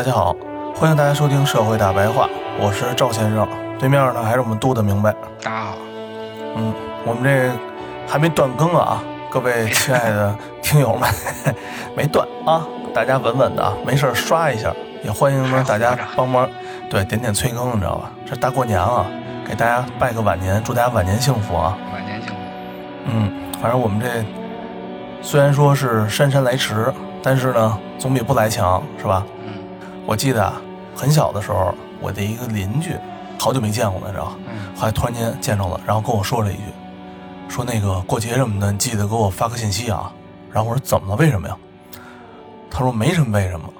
大家好，欢迎大家收听《社会大白话》，我是赵先生，对面呢还是我们杜的明白。大家好，嗯，我们这还没断更啊，各位亲爱的听友们，没断啊，大家稳稳的啊，没事刷一下，也欢迎呢大家帮忙，对，点点催更，你知道吧？这大过年了，给大家拜个晚年，祝大家晚年幸福啊！晚年幸福。嗯，反正我们这虽然说是姗姗来迟，但是呢，总比不来强，是吧？嗯我记得啊，很小的时候，我的一个邻居，好久没见过了，知道吧？嗯后来突然间见着了，然后跟我说了一句，说那个过节什么的，你记得给我发个信息啊。然后我说怎么了？为什么呀？他说没什么为什么，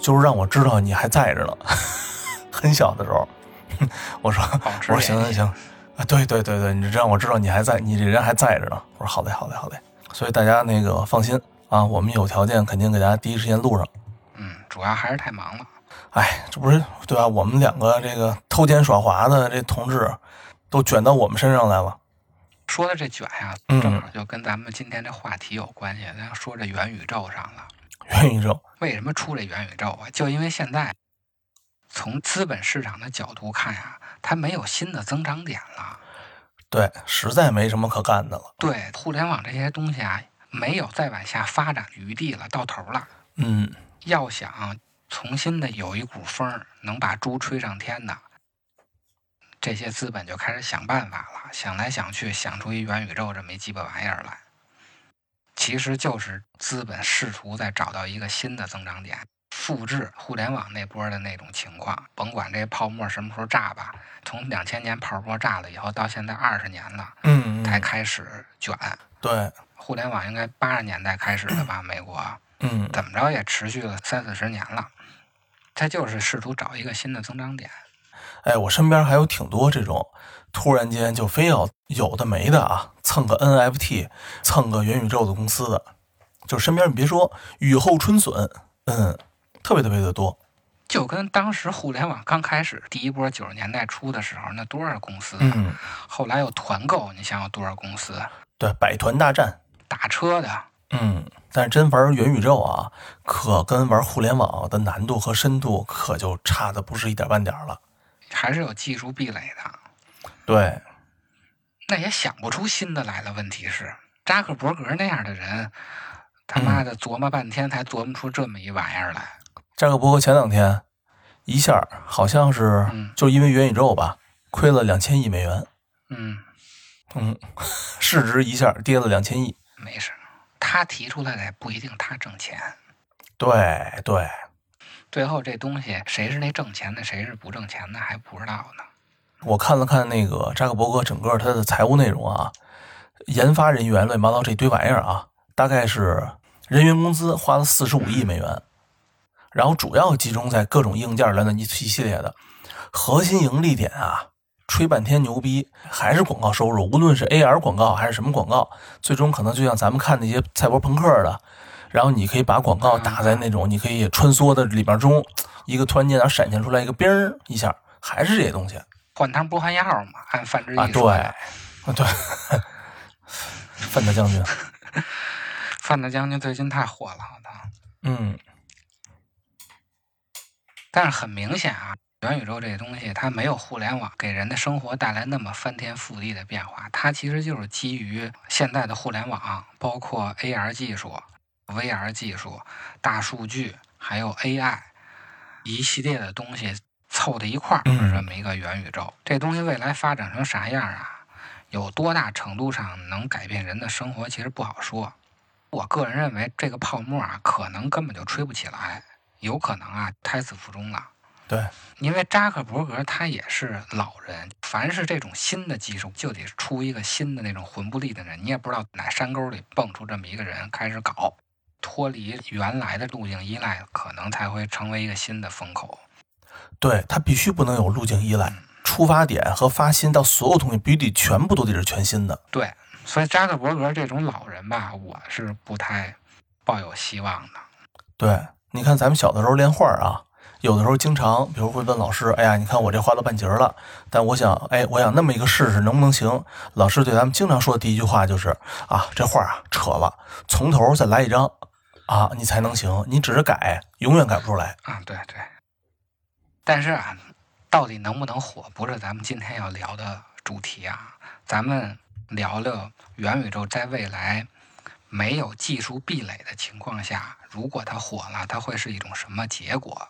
就是让我知道你还在着呢。很小的时候，我说我说行行行，啊对对对对，你让我知道你还在，你这人还在着呢。我说好嘞好嘞好嘞。所以大家那个放心啊，我们有条件肯定给大家第一时间录上。嗯，主要还是太忙了。哎，这不是对吧？我们两个这个偷奸耍滑的这同志，都卷到我们身上来了。说的这卷呀、嗯正好就跟咱们今天这话题有关系。咱说这元宇宙上了，元宇宙，为什么出这元宇宙啊？就因为现在从资本市场的角度看呀、它没有新的增长点了。对，实在没什么可干的了。对，互联网这些东西啊，没有再往下发展余地了，到头了。嗯，要想重新的有一股风儿能把猪吹上天的，这些资本就开始想办法了，想来想去，想出一元宇宙这么一鸡巴玩意儿来。其实就是资本试图在找到一个新的增长点，复制互联网那波的那种情况。甭管这泡沫什么时候炸吧，从两千年泡沫炸了以后，到现在二十年了，嗯嗯，才开始卷。对，互联网应该八十年代开始的吧？美国。嗯，怎么着也持续了三四十年了。他就是试图找一个新的增长点。哎，我身边还有挺多这种突然间就非要有的没的啊，蹭个 NFT，蹭个元宇宙的公司的，就身边你别说雨后春笋，嗯，特别特别的多。就跟当时互联网刚开始第一波九十年代初的时候，那多少公司啊，嗯，后来有团购，你想有多少公司？对，百团大战。打车的，嗯，但是真玩元宇宙啊，可跟玩互联网的难度和深度可就差的不是一点半点了。还是有技术壁垒的。对，那也想不出新的来了。问题是，扎克伯格那样的人，他妈的琢磨半天才琢磨出这么一玩意儿来。扎克伯格前两天一下好像是嗯就因为元宇宙吧，亏了两千亿美元，嗯，嗯，市值一下跌了两千亿。没事，他提出来的也不一定他挣钱。对对，最后这东西谁是那挣钱的，谁是不挣钱的还不知道呢。我看了看那个扎克伯格整个他的财务内容啊，研发人员乱七八糟这堆玩意儿啊，大概是人员工资花了四十五亿美元，然后主要集中在各种硬件来的一一系列的核心盈利点啊，吹半天牛逼，还是广告收入，无论是 AR 广告还是什么广告，最终可能就像咱们看那些赛博朋克的，然后你可以把广告打在那种你可以穿梭的里边中，一个突然间然后闪现出来一个冰儿一下，还是这些东西。换汤不换药嘛，按范志啊，对，毅说的。啊对，范大将军，范大将军最近太火了，我操！嗯，但是很明显啊，元宇宙这个东西它没有互联网给人的生活带来那么翻天覆地的变化，它其实就是基于现在的互联网，包括 AR 技术、VR 技术、大数据，还有 AI 一系列的东西凑在一块儿，这么一个元宇宙。这东西未来发展成啥样啊？有多大程度上能改变人的生活，其实不好说。我个人认为，这个泡沫啊，可能根本就吹不起来，有可能啊，胎死腹中了。对，因为扎克伯格他也是老人，凡是这种新的技术，就得出一个新的那种魂不吝的人，你也不知道哪山沟里蹦出这么一个人开始搞，脱离原来的路径依赖，可能才会成为一个新的风口。对他必须不能有路径依赖，出发点和发心到所有东西必须得全部都得是全新的。对，所以扎克伯格这种老人吧，我是不太抱有希望的。对，你看咱们小的时候练画啊，有的时候经常，比如会问老师：“哎呀，你看我这画到半截了，但我想，哎，我想那么一个试试能不能行？”老师对咱们经常说的第一句话就是：“啊，这画啊扯了，从头再来一张啊，你才能行。你只是改，永远改不出来。”啊，对对。但是啊，到底能不能火，不是咱们今天要聊的主题啊。咱们聊聊元宇宙在未来没有技术壁垒的情况下，如果它火了，它会是一种什么结果？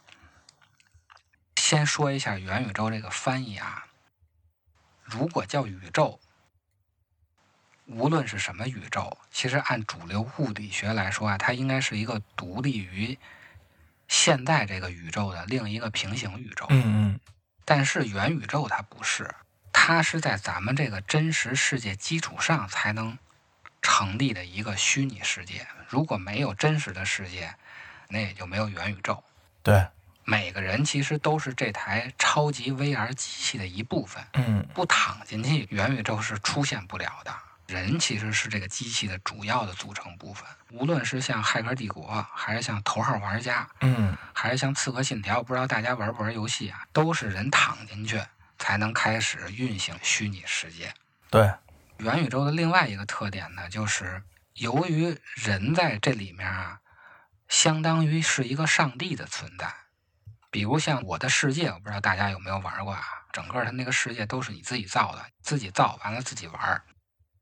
先说一下元宇宙这个翻译啊，如果叫宇宙，无论是什么宇宙，其实按主流物理学来说啊，它应该是一个独立于。现在这个宇宙的另一个平行宇宙，嗯嗯，但是元宇宙它不是，它是在咱们这个真实世界基础上才能成立的一个虚拟世界。如果没有真实的世界，那也就没有元宇宙。对，每个人其实都是这台超级 VR 机器的一部分，嗯，不躺进去，元宇宙是出现不了的。人其实是这个机器的主要的组成部分，无论是像《骇客帝国》，还是像《头号玩家》，嗯，还是像《刺客信条》，不知道大家玩不玩游戏啊？都是人躺进去才能开始运行虚拟世界。对，元宇宙的另外一个特点呢，就是由于人在这里面啊，相当于是一个上帝的存在。比如像《我的世界》，我不知道大家有没有玩过啊？整个它那个世界都是你自己造的，自己造完了自己玩儿。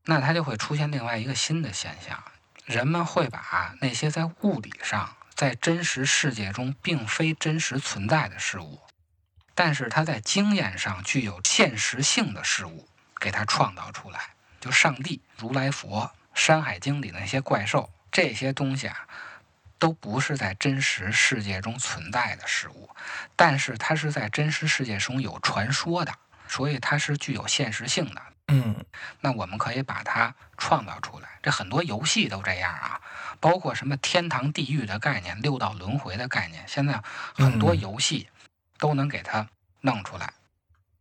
那它就会出现另外一个新的现象，人们会把那些在物理上、在真实世界中并非真实存在的事物，但是它在经验上具有现实性的事物，给它创造出来。就上帝、如来佛、山海经里那些怪兽，这些东西啊，都不是在真实世界中存在的事物，但是它是在真实世界中有传说的，所以它是具有现实性的。嗯，那我们可以把它创造出来。这很多游戏都这样啊，包括什么天堂、地狱的概念、六道轮回的概念，现在很多游戏都能给它弄出来。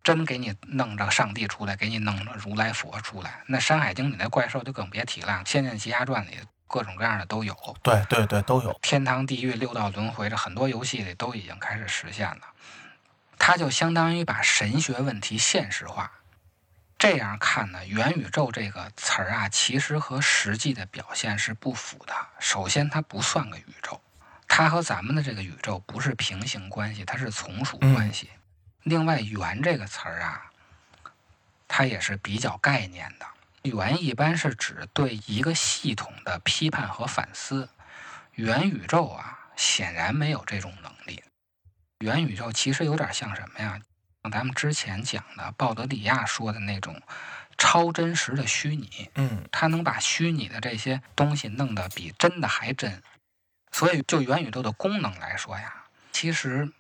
真给你弄着上帝出来，给你弄着如来佛出来。那《山海经》里那怪兽就更别提了，《仙剑奇侠传》里各种各样的都有。对对对，都有。天堂、地狱、六道轮回，这很多游戏里都已经开始实现了。它就相当于把神学问题现实化。这样看呢，元宇宙这个词儿啊，其实和实际的表现是不符的。首先，它不算个宇宙，它和咱们的这个宇宙不是平行关系，它是从属关系。另外，“元”这个词儿啊，它也是比较概念的。元一般是指对一个系统的批判和反思，元宇宙啊，显然没有这种能力。元宇宙其实有点像什么呀？像咱们之前讲的鲍德里亚说的那种超真实的虚拟，嗯，它能把虚拟的这些东西弄得比真的还真。所以，就元宇宙的功能来说呀，其实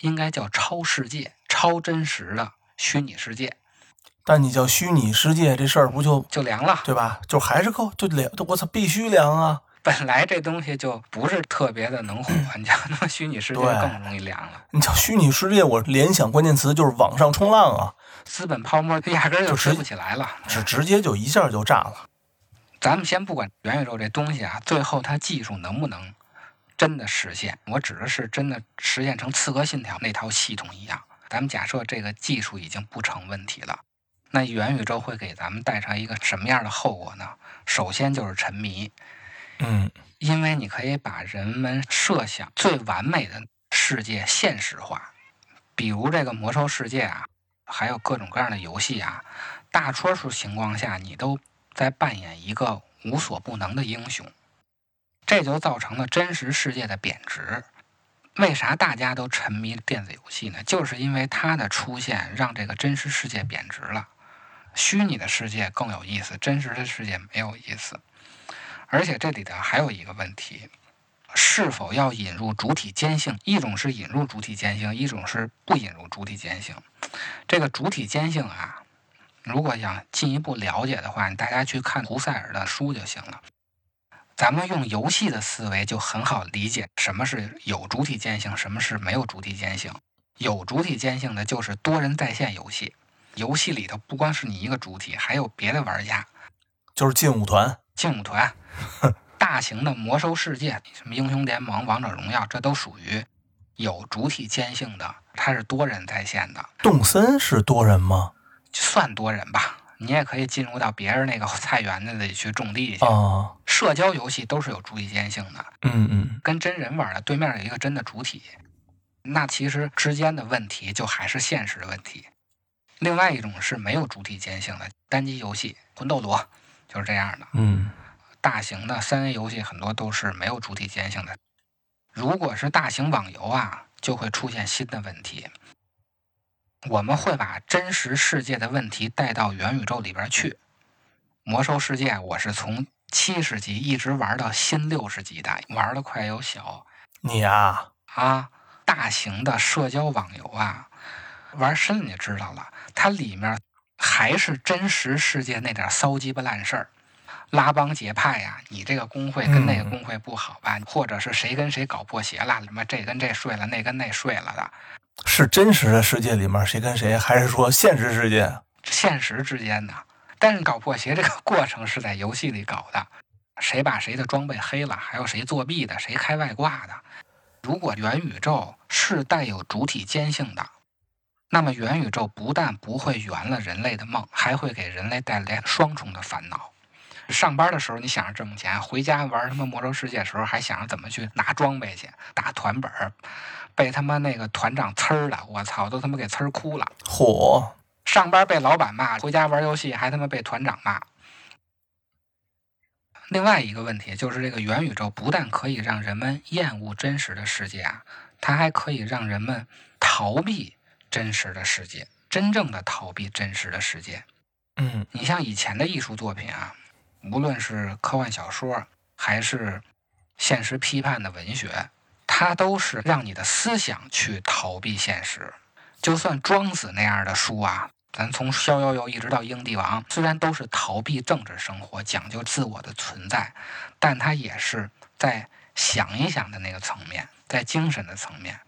应该叫超世界、超真实的虚拟世界。但你叫虚拟世界这事儿不就就凉了，对吧？就还是够就凉，我操，必须凉啊！本来这东西就不是特别的能火，你叫那么虚拟世界更容易凉了。你叫虚拟世界，我联想关键词就是网上冲浪啊，资本泡沫压根儿就吹不起来了，直直接就一下就炸了。咱们先不管元宇宙这东西啊，最后它技术能不能真的实现？我指的是真的实现成《刺客信条》那套系统一样。咱们假设这个技术已经不成问题了，那元宇宙会给咱们带上一个什么样的后果呢？首先就是沉迷。嗯，因为你可以把人们设想最完美的世界现实化，比如这个魔兽世界啊，还有各种各样的游戏啊，大多数情况下你都在扮演一个无所不能的英雄，这就造成了真实世界的贬值。为啥大家都沉迷电子游戏呢？就是因为它的出现让这个真实世界贬值了。虚拟的世界更有意思，真实的世界没有意思。而且这里头还有一个问题：是否要引入主体间性？一种是引入主体间性，一种是不引入主体间性。这个主体间性啊，如果想进一步了解的话，大家去看胡塞尔的书就行了。咱们用游戏的思维就很好理解什么是有主体间性，什么是没有主体间性。有主体间性的就是多人在线游戏，游戏里头不光是你一个主体，还有别的玩家，就是劲舞团。劲舞团、大型的魔兽世界、什么英雄联盟、王者荣耀，这都属于有主体兼性的，它是多人在线的。动森是多人吗？算多人吧，你也可以进入到别人那个菜园子里去种地去。啊，社交游戏都是有主体兼性的，嗯嗯，跟真人玩的，对面有一个真的主体，那其实之间的问题就还是现实的问题。另外一种是没有主体间性的单机游戏，魂斗罗就是这样的。嗯，大型的三 A 游戏很多都是没有主体间性的。如果是大型网游啊，就会出现新的问题。我们会把真实世界的问题带到元宇宙里边去。魔兽世界我是从七十级一直玩到新六十级的，玩的快有小你啊、啊。大型的社交网游啊，玩深了你就知道了，它里面还是真实世界那点骚鸡巴烂事儿，拉帮结派呀，你这个工会跟那个工会不好吧，或者是谁跟谁搞破鞋了，什么这跟这睡了，那跟那睡了的，是真实的世界里面谁跟谁，还是说现实世界？现实之间的。但是搞破鞋这个过程是在游戏里搞的，谁把谁的装备黑了，还有谁作弊的，谁开外挂的。如果元宇宙是带有主体间性的，那么元宇宙不但不会圆了人类的梦，还会给人类带来双重的烦恼。上班的时候你想着挣钱，回家玩他妈魔兽世界的时候还想着怎么去拿装备去打团本儿，被他妈那个团长呲儿了，我操，都他妈给呲儿哭了。嚯，上班被老板骂，回家玩游戏还他妈被团长骂。另外一个问题就是，这个元宇宙不但可以让人们厌恶真实的世界啊，它还可以让人们逃避真实的世界，真正的逃避真实的世界。嗯你像以前的艺术作品啊，无论是科幻小说还是现实批判的文学，它都是让你的思想去逃避现实。就算庄子那样的书啊，咱从《逍遥游》一直到《英帝王》，虽然都是逃避政治生活、讲究自我的存在，但它也是在想一想的那个层面，在精神的层面。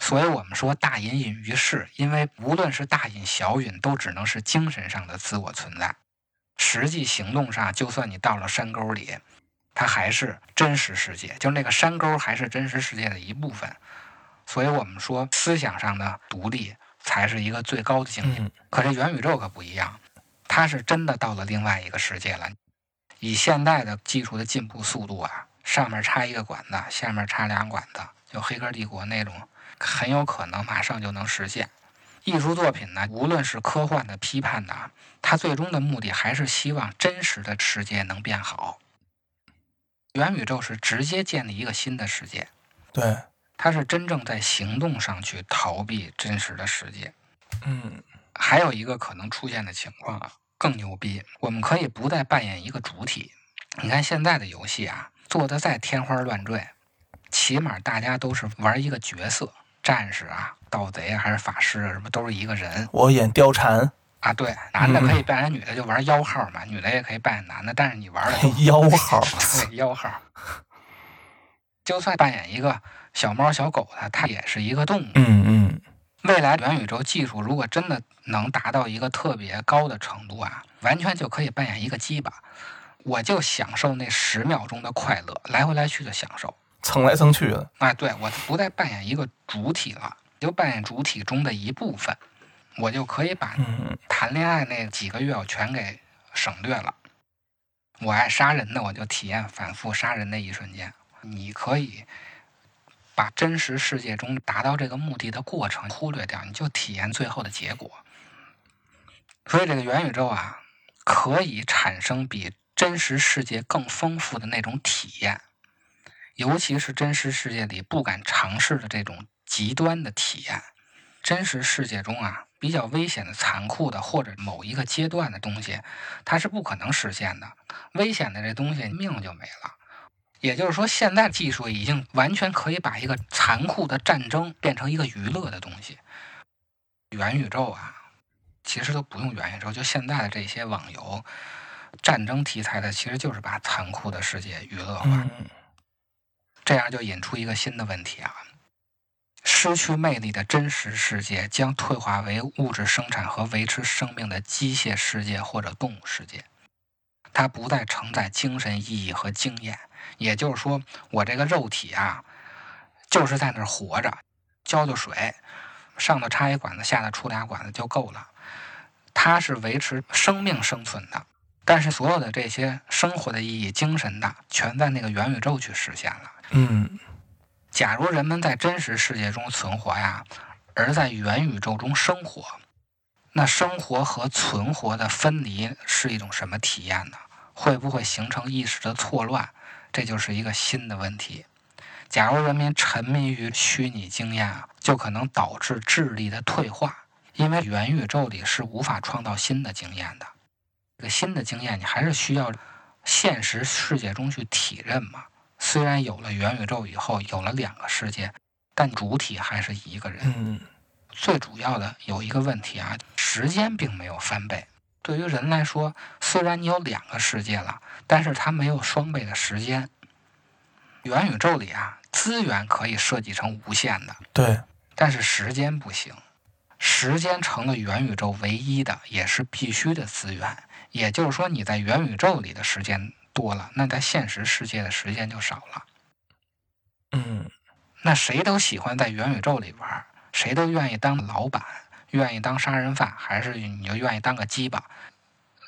所以我们说大隐隐于市，因为无论是大隐小隐，都只能是精神上的自我存在。实际行动上，就算你到了山沟里，它还是真实世界，就那个山沟还是真实世界的一部分。所以我们说，思想上的独立才是一个最高的境界。嗯可是元宇宙可不一样，它是真的到了另外一个世界了。以现代的技术的进步速度啊，上面插一个管子，下面插俩管子，就《黑客帝国》那种，很有可能马上就能实现。艺术作品呢，无论是科幻的、批判的啊，它最终的目的还是希望真实的世界能变好。元宇宙是直接建立一个新的世界，对，它是真正在行动上去逃避真实的世界。嗯还有一个可能出现的情况啊，更牛逼，我们可以不再扮演一个主体。你看现在的游戏啊，做的再天花乱坠，起码大家都是玩一个角色，战士啊、盗贼啊，还是法师啊，什么都是一个人我演貂蝉，啊。对，男的可以扮演女的，就玩妖号嘛；女的也可以扮演男的，但是你玩的都幺号，对妖号。就算扮演一个小猫小狗的，它也是一个动物。嗯嗯未来元宇宙技术如果真的能达到一个特别高的程度啊，完全就可以扮演一个鸡巴，我就享受那十秒钟的快乐，来回来去的享受。蹭来蹭去的，啊，对我不再扮演一个主体了，就扮演主体中的一部分，我就可以把嗯谈恋爱那几个月我全给省略了。我爱杀人的，我就体验反复杀人的一瞬间。你可以把真实世界中达到这个目的的过程忽略掉，你就体验最后的结果。所以这个元宇宙啊，可以产生比真实世界更丰富的那种体验，尤其是真实世界里不敢尝试的这种极端的体验。真实世界中啊，比较危险的、残酷的，或者某一个阶段的东西，它是不可能实现的。危险的这东西，命就没了。也就是说，现在技术已经完全可以把一个残酷的战争变成一个娱乐的东西。元宇宙啊，其实都不用元宇宙，就现在的这些网游、战争题材的，其实就是把残酷的世界娱乐化。嗯这样就引出一个新的问题啊：失去魅力的真实世界将退化为物质生产和维持生命的机械世界或者动物世界，它不再承载精神意义和经验。也就是说，我这个肉体啊，就是在那儿活着，浇浇水，上头插一管子，下头出俩管子就够了。它是维持生命生存的，但是所有的这些生活的意义、精神的，全在那个元宇宙去实现了。嗯假如人们在真实世界中存活呀，而在元宇宙中生活，那生活和存活的分离是一种什么体验呢？会不会形成意识的错乱？这就是一个新的问题。假如人民沉迷于虚拟经验啊，就可能导致智力的退化，因为元宇宙里是无法创造新的经验的。这个新的经验，你还是需要现实世界中去体认嘛。虽然有了元宇宙以后，有了两个世界，但主体还是一个人。嗯最主要的有一个问题啊，时间并没有翻倍。对于人来说，虽然你有两个世界了，但是它没有双倍的时间。元宇宙里啊，资源可以设计成无限的，对，但是时间不行。时间成了元宇宙唯一的，也是必须的资源。也就是说，你在元宇宙里的时间多了，那在现实世界的时间就少了。嗯那谁都喜欢在元宇宙里玩，谁都愿意当老板，愿意当杀人犯，还是你就愿意当个鸡巴？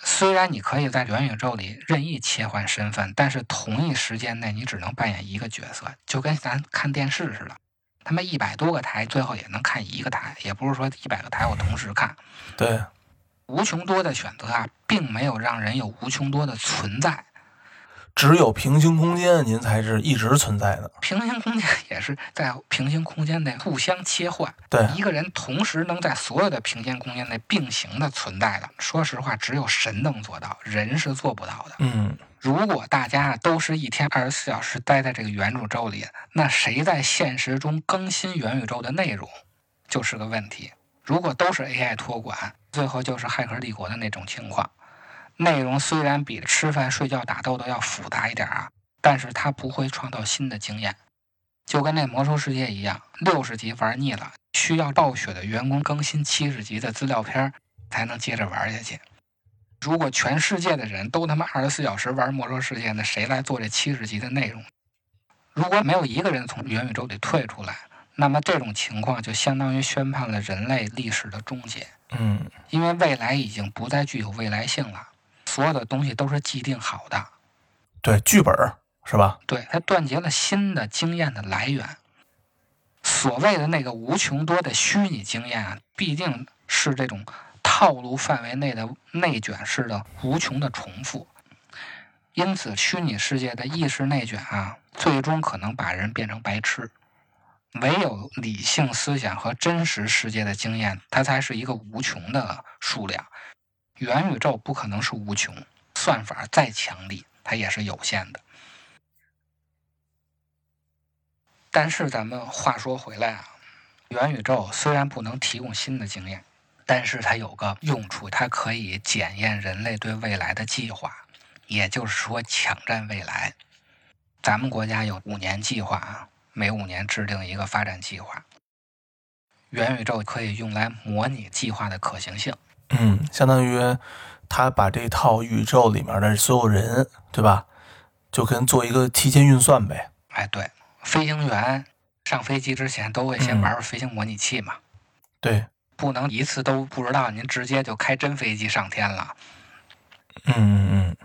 虽然你可以在元宇宙里任意切换身份，但是同一时间内你只能扮演一个角色，就跟咱看电视似的。他们一百多个台，最后也能看一个台，也不是说一百个台我同时看。对，无穷多的选择啊，并没有让人有无穷多的存在。只有平行空间您才是一直存在的。平行空间也是在平行空间内互相切换。对，一个人同时能在所有的平行空间内并行的存在的，说实话，只有神能做到，人是做不到的。嗯如果大家都是一天二十四小时待在这个元宇宙里，那谁在现实中更新元宇宙的内容，就是个问题。如果都是 AI 托管，最后就是骇客帝国的那种情况。内容虽然比吃饭、睡觉、打斗的要复杂一点啊，但是它不会创造新的经验。就跟那魔兽世界一样，六十级玩腻了，需要暴雪的员工更新七十级的资料片才能接着玩下去。如果全世界的人都他妈二十四小时玩魔兽世界，那谁来做这七十级的内容？如果没有一个人从元宇宙里退出来，那么这种情况就相当于宣判了人类历史的终结，嗯因为未来已经不再具有未来性了，所有的东西都是既定好的。对，剧本是吧？对，它断绝了新的经验的来源。所谓的那个无穷多的虚拟经验啊，必定是这种套路范围内的内卷式的无穷的重复。因此，虚拟世界的意识内卷啊，最终可能把人变成白痴。唯有理性思想和真实世界的经验，它才是一个无穷的数量。元宇宙不可能是无穷，算法再强力，它也是有限的。但是咱们话说回来啊，元宇宙虽然不能提供新的经验，但是它有个用处，它可以检验人类对未来的计划，也就是说抢占未来。咱们国家有五年计划啊，每五年制定一个发展计划。元宇宙可以用来模拟计划的可行性。嗯，相当于他把这套宇宙里面的所有人，对吧？就跟做一个提前运算呗。哎，对，飞行员上飞机之前都会先玩玩飞行模拟器嘛。对，不能一次都不知道，您直接就开真飞机上天了。嗯嗯嗯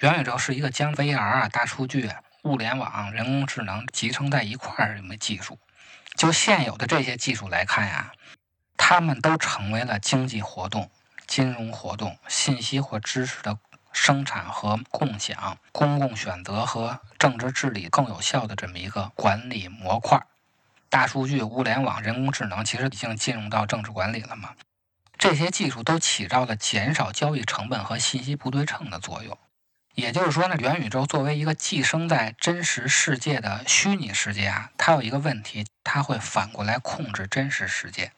元宇宙是一个将 VR 啊、大数据、物联网、人工智能集成在一块儿这么技术。就现有的这些技术来看呀，它们都成为了经济活动、金融活动、信息或知识的生产和共享、公共选择和政治治理更有效的这么一个管理模块。大数据、物联网、人工智能其实已经进入到政治管理了嘛。这些技术都起到了减少交易成本和信息不对称的作用。也就是说呢，元宇宙作为一个寄生在真实世界的虚拟世界啊，它有一个问题，它会反过来控制真实世界。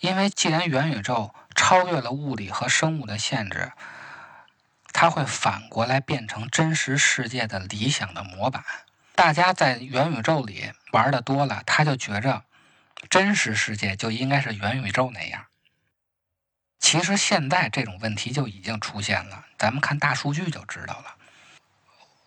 因为既然元宇宙超越了物理和生物的限制，它会反过来变成真实世界的理想的模板。大家在元宇宙里玩的多了，他就觉着真实世界就应该是元宇宙那样。其实现在这种问题就已经出现了，咱们看大数据就知道了。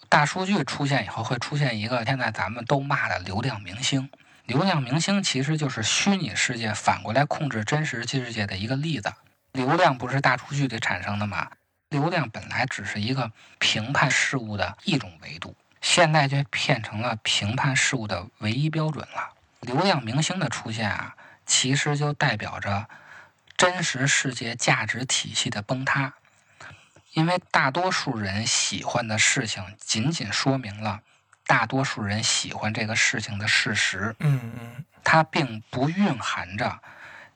大数据出现以后，会出现一个现在咱们都骂的流量明星。流量明星其实就是虚拟世界反过来控制真实世界的一个例子。流量不是大数据里产生的吗？流量本来只是一个评判事物的一种维度，现在却变成了评判事物的唯一标准了。流量明星的出现啊，其实就代表着。真实世界价值体系的崩塌，因为大多数人喜欢的事情，仅仅说明了大多数人喜欢这个事情的事实。嗯嗯，它并不蕴含着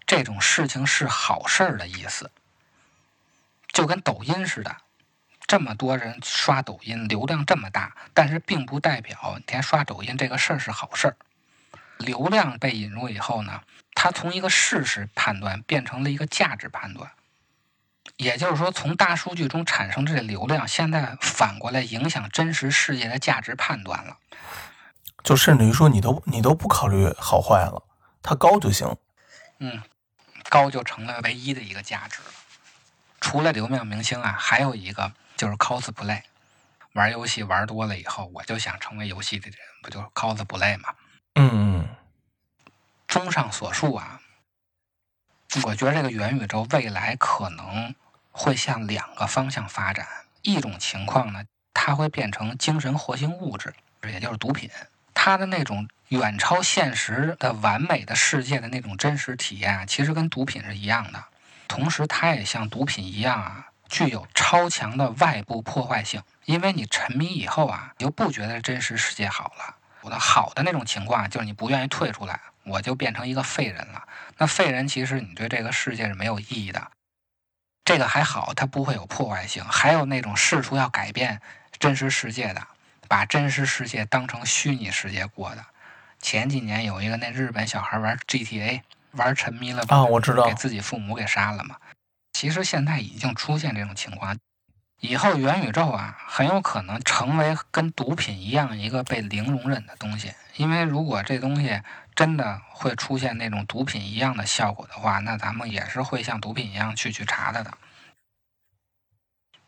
这种事情是好事儿的意思。就跟抖音似的，这么多人刷抖音，流量这么大，但是并不代表天天刷抖音这个事儿是好事儿。流量被引入以后呢？它从一个事实判断变成了一个价值判断，也就是说，从大数据中产生这流量，现在反过来影响真实世界的价值判断了。就甚至于说，你都你都不考虑好坏了，它高就行。嗯，高就成了唯一的一个价值了。除了流量明星啊，还有一个就是 cosplay，玩游戏玩多了以后，我就想成为游戏的人，不就是 cosplay 吗？嗯嗯。综上所述啊，我觉得这个元宇宙未来可能会向两个方向发展。一种情况呢，它会变成精神活性物质，也就是毒品。它的那种远超现实的完美的世界的那种真实体验啊，其实跟毒品是一样的。同时，它也像毒品一样啊，具有超强的外部破坏性。因为你沉迷以后啊，你就不觉得真实世界好了。我的好的那种情况，就是你不愿意退出来。我就变成一个废人了。那废人其实你对这个世界是没有意义的。这个还好，它不会有破坏性。还有那种试图要改变真实世界的，把真实世界当成虚拟世界过的。前几年有一个那日本小孩玩 GTA，玩沉迷了啊，我知道，给自己父母给杀了嘛。其实现在已经出现这种情况。以后元宇宙啊，很有可能成为跟毒品一样一个被零容忍的东西。因为如果这东西真的会出现那种毒品一样的效果的话，那咱们也是会像毒品一样去去查它的。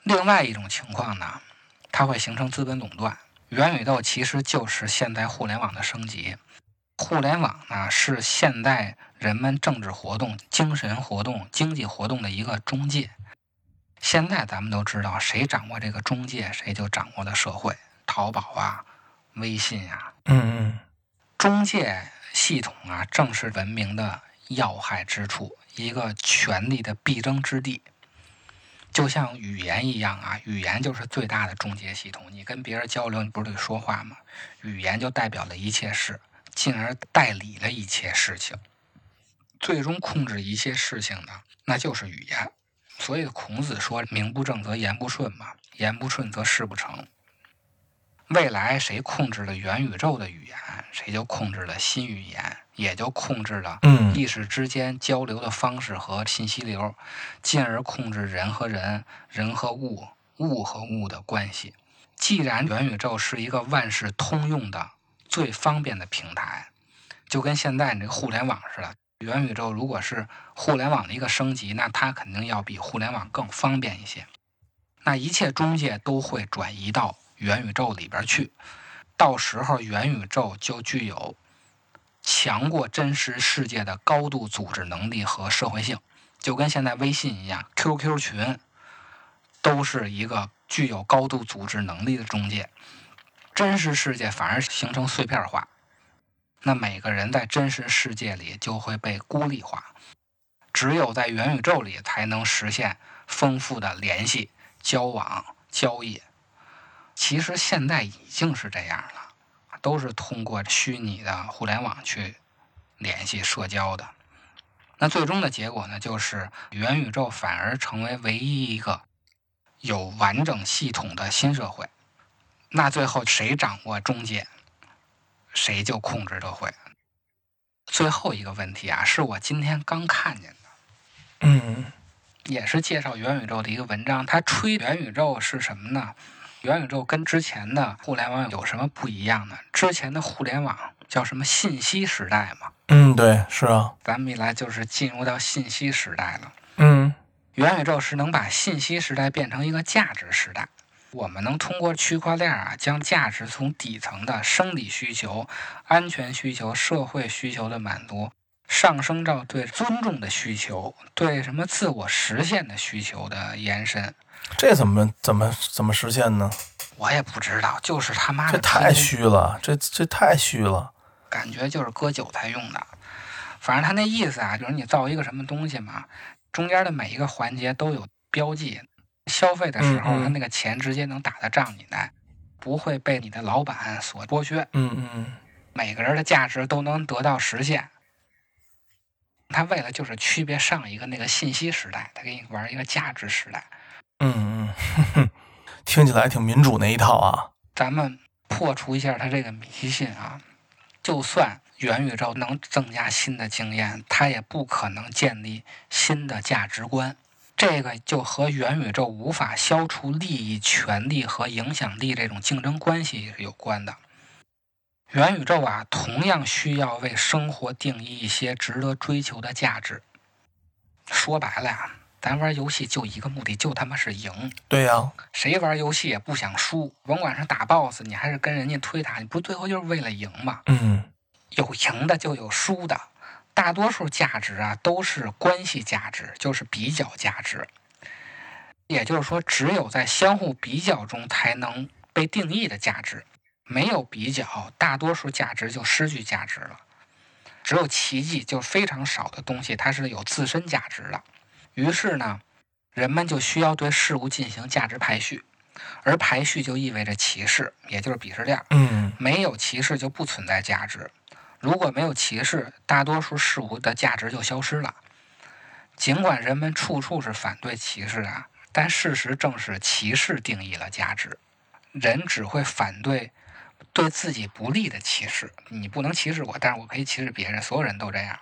另外一种情况呢，它会形成资本垄断。元宇宙其实就是现代互联网的升级。互联网呢，是现代人们政治活动、精神活动、经济活动的一个中介。现在咱们都知道，谁掌握这个中介，谁就掌握了社会。淘宝啊，微信啊，嗯嗯，中介系统啊，正是文明的要害之处，一个权力的必争之地。就像语言一样啊，语言就是最大的中介系统。你跟别人交流，你不是得说话吗？语言就代表了一切事，进而代理了一切事情。最终控制一切事情的，那就是语言。所以孔子说：“名不正则言不顺嘛，言不顺则事不成。”未来谁控制了元宇宙的语言，谁就控制了新语言，也就控制了意识之间交流的方式和信息流，进而控制人和人、人和物、物和物的关系。既然元宇宙是一个万事通用的最方便的平台，就跟现在你这个互联网似的。元宇宙如果是互联网的一个升级，那它肯定要比互联网更方便一些。那一切中介都会转移到元宇宙里边去，到时候元宇宙就具有强过真实世界的高度组织能力和社会性，就跟现在微信一样，QQ 群都是一个具有高度组织能力的中介，真实世界反而形成碎片化。那每个人在真实世界里就会被孤立化，只有在元宇宙里才能实现丰富的联系、交往、交易。其实现在已经是这样了，都是通过虚拟的互联网去联系、社交的。那最终的结果呢，就是元宇宙反而成为唯一一个有完整系统的新社会。那最后谁掌握中介，谁就控制这会。最后一个问题啊，是我今天刚看见的，嗯也是介绍元宇宙的一个文章。它吹元宇宙是什么呢？元宇宙跟之前的互联网有什么不一样呢？之前的互联网叫什么信息时代嘛，嗯，对，是啊，咱们一来就是进入到信息时代了。嗯元宇宙是能把信息时代变成一个价值时代。我们能通过区块链啊，将价值从底层的生理需求、安全需求、社会需求的满足，上升到对尊重的需求、对什么自我实现的需求的延伸。这怎么怎么怎么实现呢？我也不知道，就是他妈的这太虚了，这这太虚了。感觉就是割韭菜用的。反正他那意思啊，就是你造一个什么东西嘛，中间的每一个环节都有标记，消费的时候，他那个钱直接能打到账里来，不会被你的老板所剥削，嗯嗯每个人的价值都能得到实现。他为了就是区别上一个那个信息时代，他给你玩一个价值时代。嗯嗯哼哼，听起来挺民主那一套啊。咱们破除一下他这个迷信啊，就算元宇宙能增加新的经验，它也不可能建立新的价值观。这个就和元宇宙无法消除利益、权利和影响力这种竞争关系是有关的。元宇宙啊，同样需要为生活定义一些值得追求的价值。说白了呀，咱玩游戏就一个目的，就他妈是赢。对呀、谁玩游戏也不想输，甭管是打 BOSS，你还是跟人家推塔，你不最后就是为了赢吗？嗯有赢的就有输的，大多数价值啊都是关系价值，就是比较价值。也就是说，只有在相互比较中才能被定义的价值，没有比较，大多数价值就失去价值了。只有奇迹，就非常少的东西，它是有自身价值的。于是呢，人们就需要对事物进行价值排序，而排序就意味着歧视，也就是鄙视链。嗯没有歧视就不存在价值。如果没有歧视，大多数事物的价值就消失了。尽管人们处处是反对歧视啊，但事实正是歧视定义了价值。人只会反对对自己不利的歧视。你不能歧视我，但是我可以歧视别人。所有人都这样。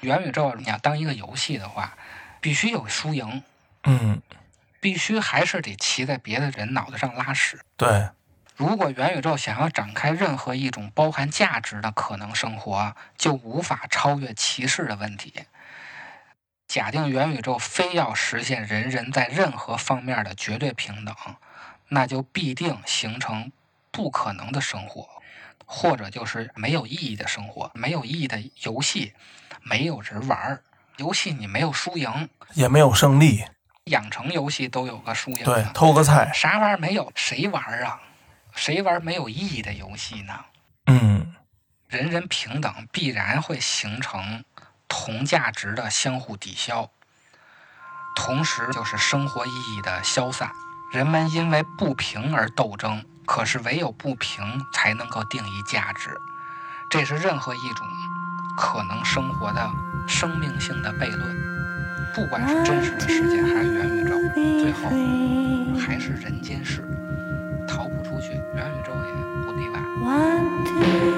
元宇宙你要当一个游戏的话，必须有输赢，嗯，必须还是得骑在别的人脑袋上拉屎。对，如果元宇宙想要展开任何一种包含价值的可能生活，就无法超越歧视的问题。假定元宇宙非要实现人人在任何方面的绝对平等，那就必定形成不可能的生活，或者就是没有意义的生活，没有意义的游戏，没有人玩儿。游戏你没有输赢，也没有胜利。养成游戏都有个输赢对，偷个菜。啥玩意儿没有？谁玩儿啊？谁玩没有意义的游戏呢？嗯人人平等必然会形成同价值的相互抵消，同时就是生活意义的消散。人们因为不平而斗争，可是唯有不平才能够定义价值。这是任何一种可能生活的生命性的悖论。不管是真实的世界还是元宇宙，最后还是人间世，去。元宇宙也不例外。